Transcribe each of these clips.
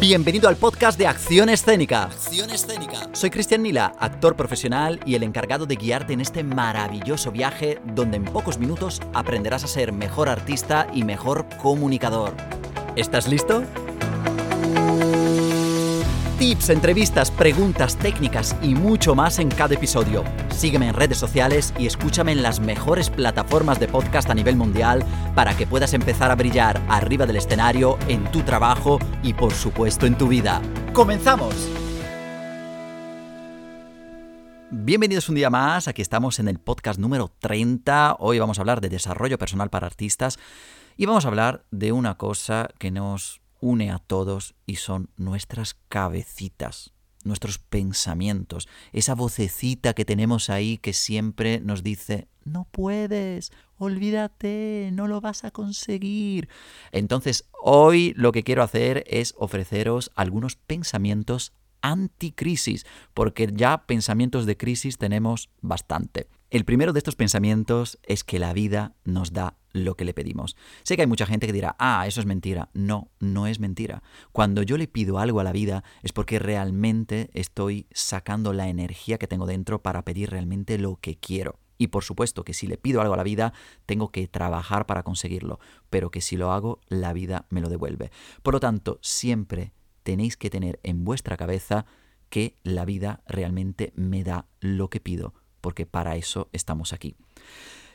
Bienvenido al podcast de Acción Escénica. Acción Escénica. Soy Cristian Nila, actor profesional y el encargado de guiarte en este maravilloso viaje donde en pocos minutos aprenderás a ser mejor artista y mejor comunicador. ¿Estás listo? Tips, entrevistas, preguntas, técnicas y mucho más en cada episodio. Sígueme en redes sociales y escúchame en las mejores plataformas de podcast a nivel mundial para que puedas empezar a brillar arriba del escenario, en tu trabajo y por supuesto en tu vida. ¡Comenzamos! Bienvenidos un día más, aquí estamos en el podcast número 30. Hoy vamos a hablar de desarrollo personal para artistas y vamos a hablar de una cosa que nos une a todos y son nuestras cabecitas, nuestros pensamientos, esa vocecita que tenemos ahí que siempre nos dice, no puedes, olvídate, no lo vas a conseguir. Entonces, hoy lo que quiero hacer es ofreceros algunos pensamientos anticrisis, porque ya pensamientos de crisis tenemos bastante. El primero de estos pensamientos es que la vida nos da lo que le pedimos. Sé que hay mucha gente que dirá, ah, eso es mentira. No, no es mentira. Cuando yo le pido algo a la vida es porque realmente estoy sacando la energía que tengo dentro para pedir realmente lo que quiero. Y por supuesto que si le pido algo a la vida, tengo que trabajar para conseguirlo, pero que si lo hago, la vida me lo devuelve. Por lo tanto, siempre tenéis que tener en vuestra cabeza que la vida realmente me da lo que pido, porque para eso estamos aquí.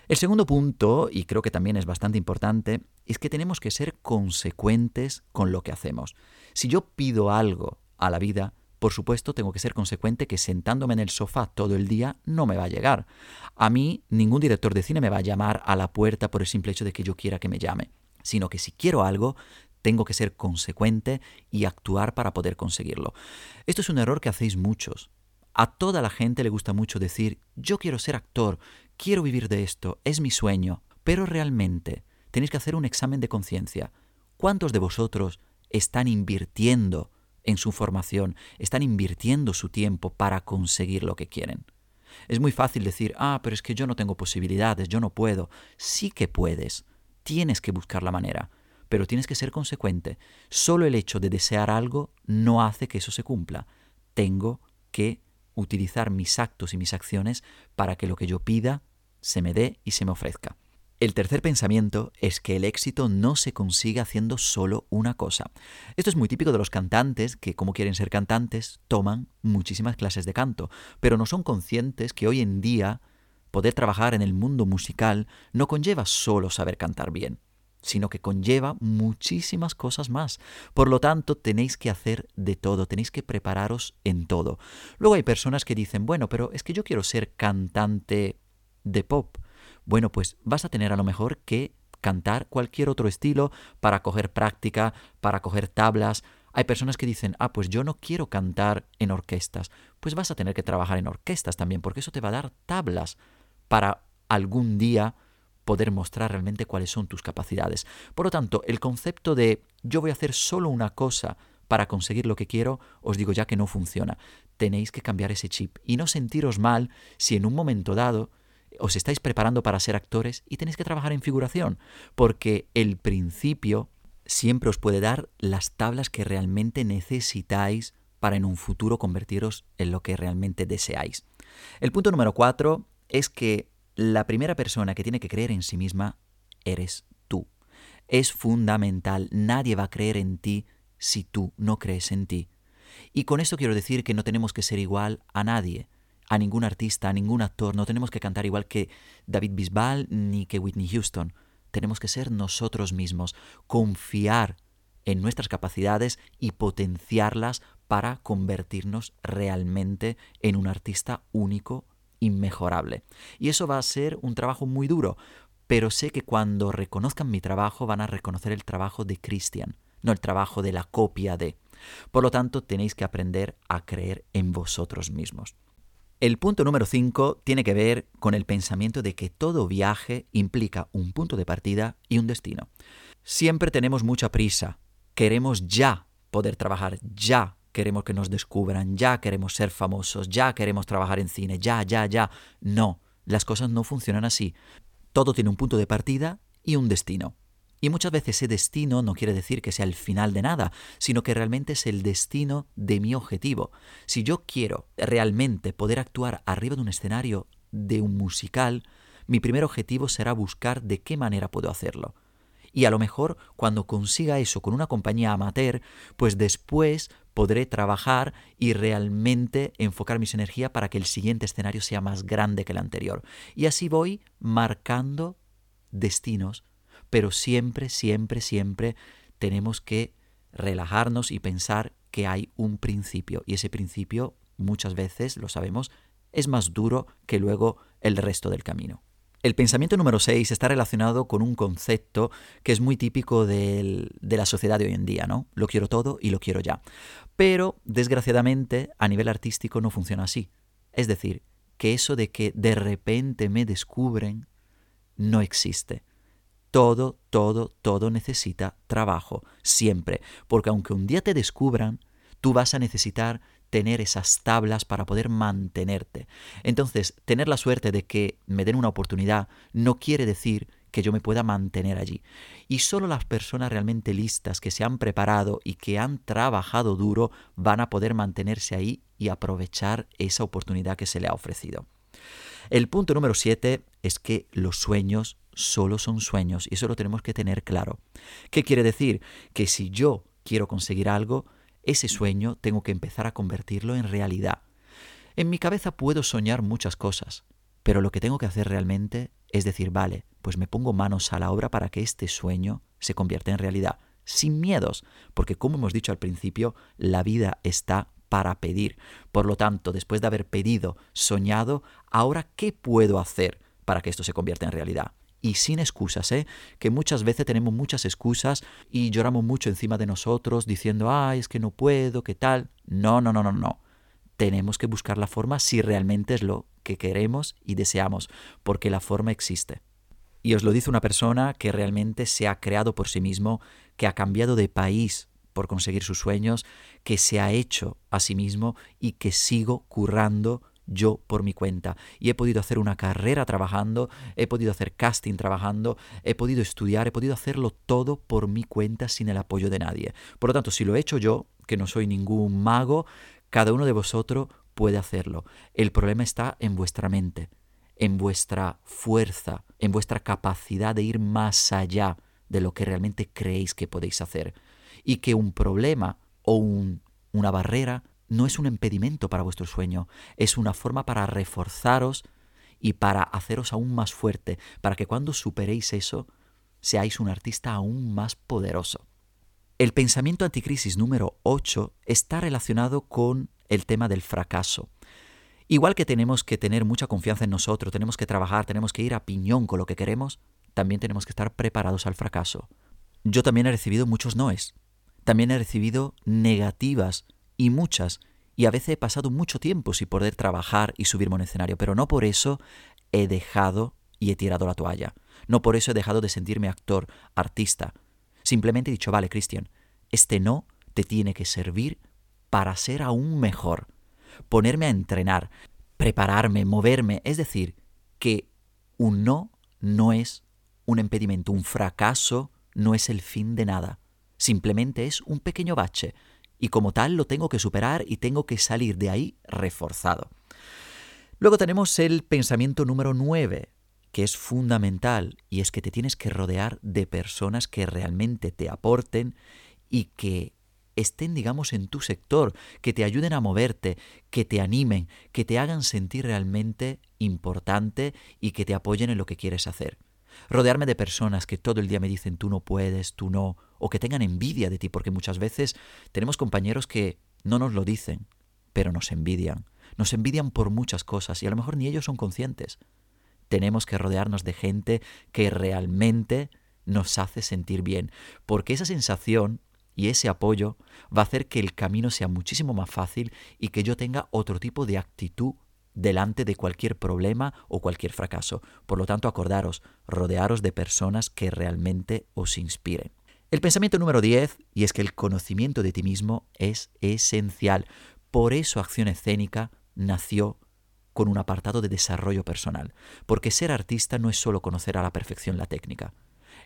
El segundo punto, y creo que también es bastante importante, es que tenemos que ser consecuentes con lo que hacemos. Si yo pido algo a la vida, por supuesto tengo que ser consecuente que sentándome en el sofá todo el día no me va a llegar. A mí ningún director de cine me va a llamar a la puerta por el simple hecho de que yo quiera que me llame, sino que si quiero algo, tengo que ser consecuente y actuar para poder conseguirlo. Esto es un error que hacéis muchos. A toda la gente le gusta mucho decir, yo quiero ser actor, quiero vivir de esto, es mi sueño, pero realmente tenéis que hacer un examen de conciencia. ¿Cuántos de vosotros están invirtiendo en su formación, están invirtiendo su tiempo para conseguir lo que quieren? Es muy fácil decir, ah, pero es que yo no tengo posibilidades, yo no puedo. Sí que puedes, tienes que buscar la manera, pero tienes que ser consecuente. Solo el hecho de desear algo no hace que eso se cumpla. Tengo que utilizar mis actos y mis acciones para que lo que yo pida se me dé y se me ofrezca. El tercer pensamiento es que el éxito no se consigue haciendo solo una cosa. Esto es muy típico de los cantantes que, como quieren ser cantantes, toman muchísimas clases de canto, pero no son conscientes que hoy en día poder trabajar en el mundo musical no conlleva solo saber cantar bien sino que conlleva muchísimas cosas más. Por lo tanto, tenéis que hacer de todo, tenéis que prepararos en todo. Luego hay personas que dicen, bueno, pero es que yo quiero ser cantante de pop. Bueno, pues vas a tener a lo mejor que cantar cualquier otro estilo para coger práctica, para coger tablas. Hay personas que dicen, ah, pues yo no quiero cantar en orquestas. Pues vas a tener que trabajar en orquestas también, porque eso te va a dar tablas para algún día poder mostrar realmente cuáles son tus capacidades. Por lo tanto, el concepto de yo voy a hacer solo una cosa para conseguir lo que quiero, os digo ya que no funciona. Tenéis que cambiar ese chip y no sentiros mal si en un momento dado os estáis preparando para ser actores y tenéis que trabajar en figuración, porque el principio siempre os puede dar las tablas que realmente necesitáis para en un futuro convertiros en lo que realmente deseáis. El punto número cuatro es que la primera persona que tiene que creer en sí misma eres tú. Es fundamental, nadie va a creer en ti si tú no crees en ti. Y con esto quiero decir que no tenemos que ser igual a nadie, a ningún artista, a ningún actor, no tenemos que cantar igual que David Bisbal ni que Whitney Houston. Tenemos que ser nosotros mismos, confiar en nuestras capacidades y potenciarlas para convertirnos realmente en un artista único inmejorable. Y eso va a ser un trabajo muy duro, pero sé que cuando reconozcan mi trabajo van a reconocer el trabajo de Christian, no el trabajo de la copia de. Por lo tanto, tenéis que aprender a creer en vosotros mismos. El punto número 5 tiene que ver con el pensamiento de que todo viaje implica un punto de partida y un destino. Siempre tenemos mucha prisa, queremos ya poder trabajar, ya queremos que nos descubran, ya queremos ser famosos, ya queremos trabajar en cine, ya, ya, ya. No, las cosas no funcionan así. Todo tiene un punto de partida y un destino. Y muchas veces ese destino no quiere decir que sea el final de nada, sino que realmente es el destino de mi objetivo. Si yo quiero realmente poder actuar arriba de un escenario de un musical, mi primer objetivo será buscar de qué manera puedo hacerlo. Y a lo mejor cuando consiga eso con una compañía amateur, pues después podré trabajar y realmente enfocar mis energías para que el siguiente escenario sea más grande que el anterior. Y así voy marcando destinos, pero siempre, siempre, siempre tenemos que relajarnos y pensar que hay un principio. Y ese principio, muchas veces, lo sabemos, es más duro que luego el resto del camino. El pensamiento número 6 está relacionado con un concepto que es muy típico de la sociedad de hoy en día, ¿no? Lo quiero todo y lo quiero ya. Pero, desgraciadamente, a nivel artístico no funciona así. Es decir, que eso de que de repente me descubren no existe. Todo, todo, todo necesita trabajo, siempre. Porque aunque un día te descubran, tú vas a necesitar tener esas tablas para poder mantenerte. Entonces, tener la suerte de que me den una oportunidad no quiere decir que yo me pueda mantener allí. Y solo las personas realmente listas que se han preparado y que han trabajado duro van a poder mantenerse ahí y aprovechar esa oportunidad que se le ha ofrecido. El punto número 7 es que los sueños solo son sueños y eso lo tenemos que tener claro. ¿Qué quiere decir? Que si yo quiero conseguir algo, ese sueño tengo que empezar a convertirlo en realidad. En mi cabeza puedo soñar muchas cosas, pero lo que tengo que hacer realmente es decir, vale, pues me pongo manos a la obra para que este sueño se convierta en realidad, sin miedos, porque como hemos dicho al principio, la vida está para pedir. Por lo tanto, después de haber pedido, soñado, ahora, ¿qué puedo hacer para que esto se convierta en realidad? Y sin excusas, ¿eh? Que muchas veces tenemos muchas excusas y lloramos mucho encima de nosotros diciendo, ay, es que no puedo, ¿qué tal? No, no, no, no, no. Tenemos que buscar la forma si realmente es lo que queremos y deseamos, porque la forma existe. Y os lo dice una persona que realmente se ha creado por sí mismo, que ha cambiado de país por conseguir sus sueños, que se ha hecho a sí mismo y que sigo currando yo por mi cuenta. Y he podido hacer una carrera trabajando, he podido hacer casting trabajando, he podido estudiar, he podido hacerlo todo por mi cuenta sin el apoyo de nadie. Por lo tanto, si lo he hecho yo, que no soy ningún mago, cada uno de vosotros puede hacerlo. El problema está en vuestra mente, en vuestra fuerza, en vuestra capacidad de ir más allá de lo que realmente creéis que podéis hacer. Y que un problema o una barrera no es un impedimento para vuestro sueño, es una forma para reforzaros y para haceros aún más fuerte, para que cuando superéis eso, seáis un artista aún más poderoso. El pensamiento anticrisis número 8 está relacionado con el tema del fracaso. Igual que tenemos que tener mucha confianza en nosotros, tenemos que trabajar, tenemos que ir a piñón con lo que queremos, también tenemos que estar preparados al fracaso. Yo también he recibido muchos noes. También he recibido negativas y muchas, y a veces he pasado mucho tiempo sin poder trabajar y subirme a un escenario, pero no por eso he dejado y he tirado la toalla. No por eso he dejado de sentirme actor, artista. Simplemente he dicho, vale, Cristian, este no te tiene que servir para ser aún mejor. Ponerme a entrenar, prepararme, moverme. Es decir, que un no no es un impedimento, un fracaso no es el fin de nada. Simplemente es un pequeño bache y como tal lo tengo que superar y tengo que salir de ahí reforzado. Luego tenemos el pensamiento número 9, que es fundamental, y es que te tienes que rodear de personas que realmente te aporten y que estén, digamos, en tu sector, que te ayuden a moverte, que te animen, que te hagan sentir realmente importante y que te apoyen en lo que quieres hacer. Rodearme de personas que todo el día me dicen tú no puedes, tú no, o que tengan envidia de ti, porque muchas veces tenemos compañeros que no nos lo dicen, pero nos envidian. Nos envidian por muchas cosas y a lo mejor ni ellos son conscientes. Tenemos que rodearnos de gente que realmente nos hace sentir bien, porque esa sensación y ese apoyo va a hacer que el camino sea muchísimo más fácil y que yo tenga otro tipo de actitud delante de cualquier problema o cualquier fracaso. Por lo tanto, acordaros, rodearos de personas que realmente os inspiren. El pensamiento número 10, y es que el conocimiento de ti mismo es esencial. Por eso Acción Escénica nació con un apartado de desarrollo personal, porque ser artista no es solo conocer a la perfección la técnica,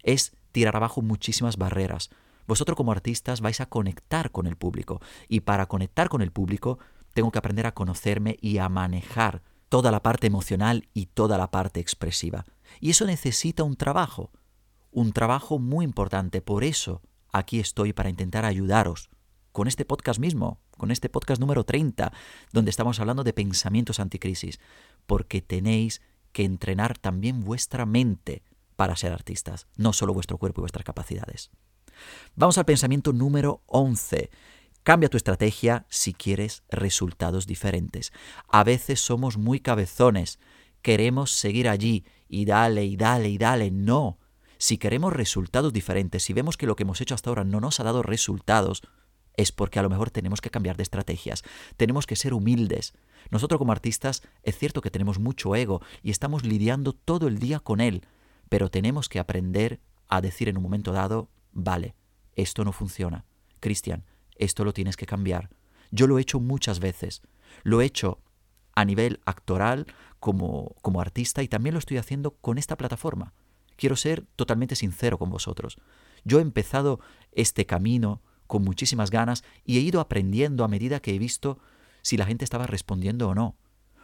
es tirar abajo muchísimas barreras. Vosotros como artistas vais a conectar con el público y para conectar con el público tengo que aprender a conocerme y a manejar toda la parte emocional y toda la parte expresiva. Y eso necesita un trabajo, un trabajo muy importante. Por eso aquí estoy para intentar ayudaros con este podcast mismo, con este podcast número 30, donde estamos hablando de pensamientos anticrisis, porque tenéis que entrenar también vuestra mente para ser artistas, no solo vuestro cuerpo y vuestras capacidades. Vamos al pensamiento número 11. Cambia tu estrategia si quieres resultados diferentes. A veces somos muy cabezones, queremos seguir allí y dale y dale y dale. No. Si queremos resultados diferentes, si vemos que lo que hemos hecho hasta ahora no nos ha dado resultados, es porque a lo mejor tenemos que cambiar de estrategias. Tenemos que ser humildes. Nosotros como artistas es cierto que tenemos mucho ego y estamos lidiando todo el día con él, pero tenemos que aprender a decir en un momento dado, vale, esto no funciona. Cristian, esto lo tienes que cambiar. Yo lo he hecho muchas veces. Lo he hecho a nivel actoral como, como artista y también lo estoy haciendo con esta plataforma. Quiero ser totalmente sincero con vosotros. Yo he empezado este camino con muchísimas ganas y he ido aprendiendo a medida que he visto si la gente estaba respondiendo o no.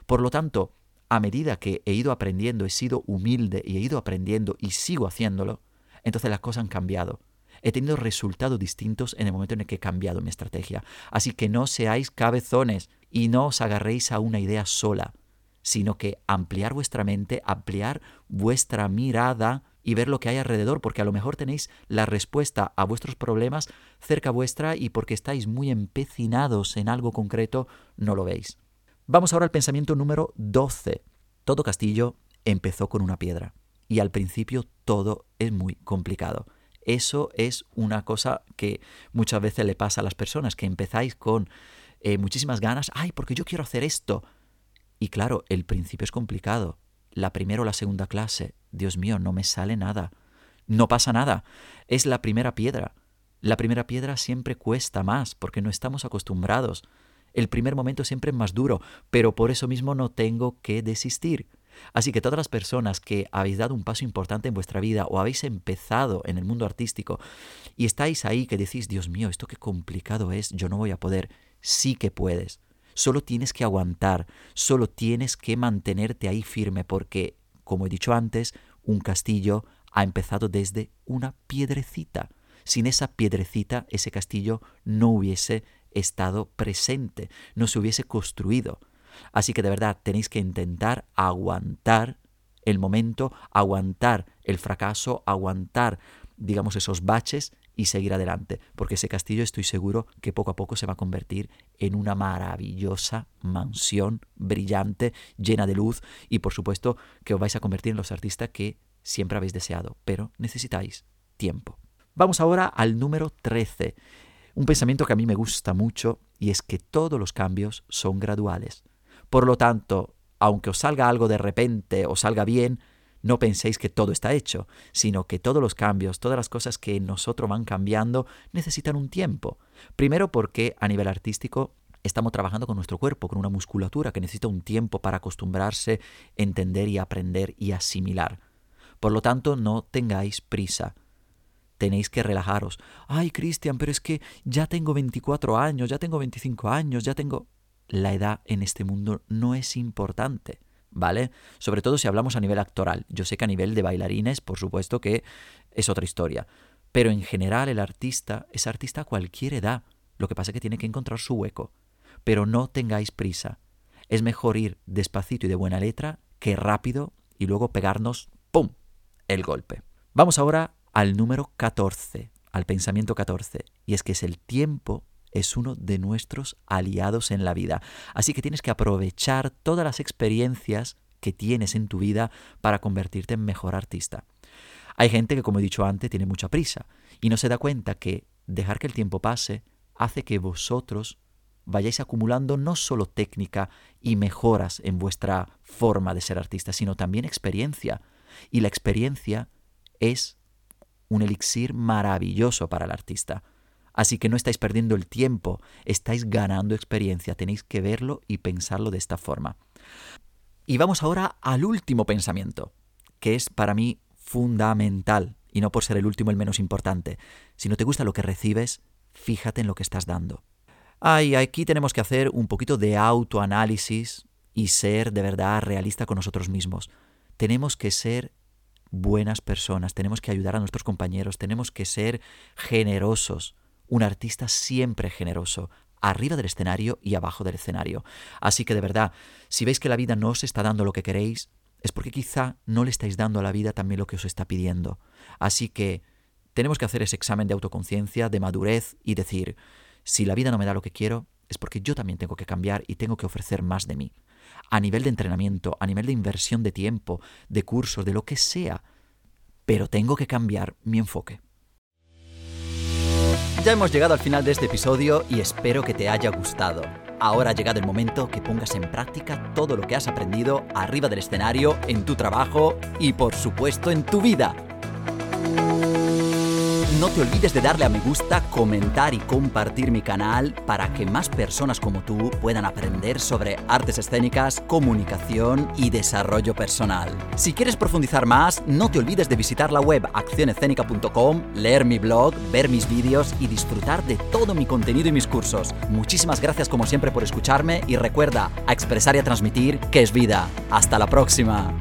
Por lo tanto, a medida que he ido aprendiendo, he sido humilde y he ido aprendiendo y sigo haciéndolo, entonces las cosas han cambiado. He tenido resultados distintos en el momento en el que he cambiado mi estrategia. Así que no seáis cabezones y no os agarréis a una idea sola, sino que ampliar vuestra mente, ampliar vuestra mirada y ver lo que hay alrededor, porque a lo mejor tenéis la respuesta a vuestros problemas cerca vuestra y porque estáis muy empecinados en algo concreto, no lo veis. Vamos ahora al pensamiento número 12. Todo castillo empezó con una piedra y al principio todo es muy complicado. Eso es una cosa que muchas veces le pasa a las personas, que empezáis con eh, muchísimas ganas, ay, porque yo quiero hacer esto. Y claro, el principio es complicado. La primera o la segunda clase, Dios mío, no me sale nada. No pasa nada. Es la primera piedra. La primera piedra siempre cuesta más porque no estamos acostumbrados. El primer momento siempre es más duro, pero por eso mismo no tengo que desistir. Así que todas las personas que habéis dado un paso importante en vuestra vida o habéis empezado en el mundo artístico y estáis ahí que decís, Dios mío, esto qué complicado es, yo no voy a poder, sí que puedes. Solo tienes que aguantar, solo tienes que mantenerte ahí firme porque, como he dicho antes, un castillo ha empezado desde una piedrecita. Sin esa piedrecita, ese castillo no hubiese estado presente, no se hubiese construido. Así que de verdad tenéis que intentar aguantar el momento, aguantar el fracaso, aguantar, digamos, esos baches y seguir adelante, porque ese castillo estoy seguro que poco a poco se va a convertir en una maravillosa mansión brillante, llena de luz y por supuesto que os vais a convertir en los artistas que siempre habéis deseado, pero necesitáis tiempo. Vamos ahora al número 13, un pensamiento que a mí me gusta mucho y es que todos los cambios son graduales. Por lo tanto, aunque os salga algo de repente o salga bien, no penséis que todo está hecho, sino que todos los cambios, todas las cosas que en nosotros van cambiando, necesitan un tiempo. Primero porque a nivel artístico estamos trabajando con nuestro cuerpo, con una musculatura que necesita un tiempo para acostumbrarse, entender y aprender y asimilar. Por lo tanto, no tengáis prisa. Tenéis que relajaros. Ay, Cristian, pero es que ya tengo 24 años, ya tengo 25 años, ya tengo la edad en este mundo no es importante, ¿vale? Sobre todo si hablamos a nivel actoral. Yo sé que a nivel de bailarines, por supuesto que es otra historia. Pero en general el artista es artista a cualquier edad. Lo que pasa es que tiene que encontrar su hueco. Pero no tengáis prisa. Es mejor ir despacito y de buena letra que rápido y luego pegarnos, ¡pum!, el golpe. Vamos ahora al número 14, al pensamiento 14, y es que es el tiempo es uno de nuestros aliados en la vida. Así que tienes que aprovechar todas las experiencias que tienes en tu vida para convertirte en mejor artista. Hay gente que, como he dicho antes, tiene mucha prisa y no se da cuenta que dejar que el tiempo pase hace que vosotros vayáis acumulando no solo técnica y mejoras en vuestra forma de ser artista, sino también experiencia. Y la experiencia es un elixir maravilloso para el artista. Así que no estáis perdiendo el tiempo, estáis ganando experiencia, tenéis que verlo y pensarlo de esta forma. Y vamos ahora al último pensamiento, que es para mí fundamental y no por ser el último el menos importante. Si no te gusta lo que recibes, fíjate en lo que estás dando. Ay, aquí tenemos que hacer un poquito de autoanálisis y ser de verdad realista con nosotros mismos. Tenemos que ser buenas personas, tenemos que ayudar a nuestros compañeros, tenemos que ser generosos. Un artista siempre generoso, arriba del escenario y abajo del escenario. Así que de verdad, si veis que la vida no os está dando lo que queréis, es porque quizá no le estáis dando a la vida también lo que os está pidiendo. Así que tenemos que hacer ese examen de autoconciencia, de madurez y decir, si la vida no me da lo que quiero, es porque yo también tengo que cambiar y tengo que ofrecer más de mí. A nivel de entrenamiento, a nivel de inversión de tiempo, de cursos, de lo que sea. Pero tengo que cambiar mi enfoque. Ya hemos llegado al final de este episodio y espero que te haya gustado. Ahora ha llegado el momento que pongas en práctica todo lo que has aprendido arriba del escenario, en tu trabajo y por supuesto en tu vida. No te olvides de darle a me gusta, comentar y compartir mi canal para que más personas como tú puedan aprender sobre artes escénicas, comunicación y desarrollo personal. Si quieres profundizar más, no te olvides de visitar la web accionescénica.com, leer mi blog, ver mis vídeos y disfrutar de todo mi contenido y mis cursos. Muchísimas gracias como siempre por escucharme y recuerda a expresar y a transmitir que es vida. Hasta la próxima.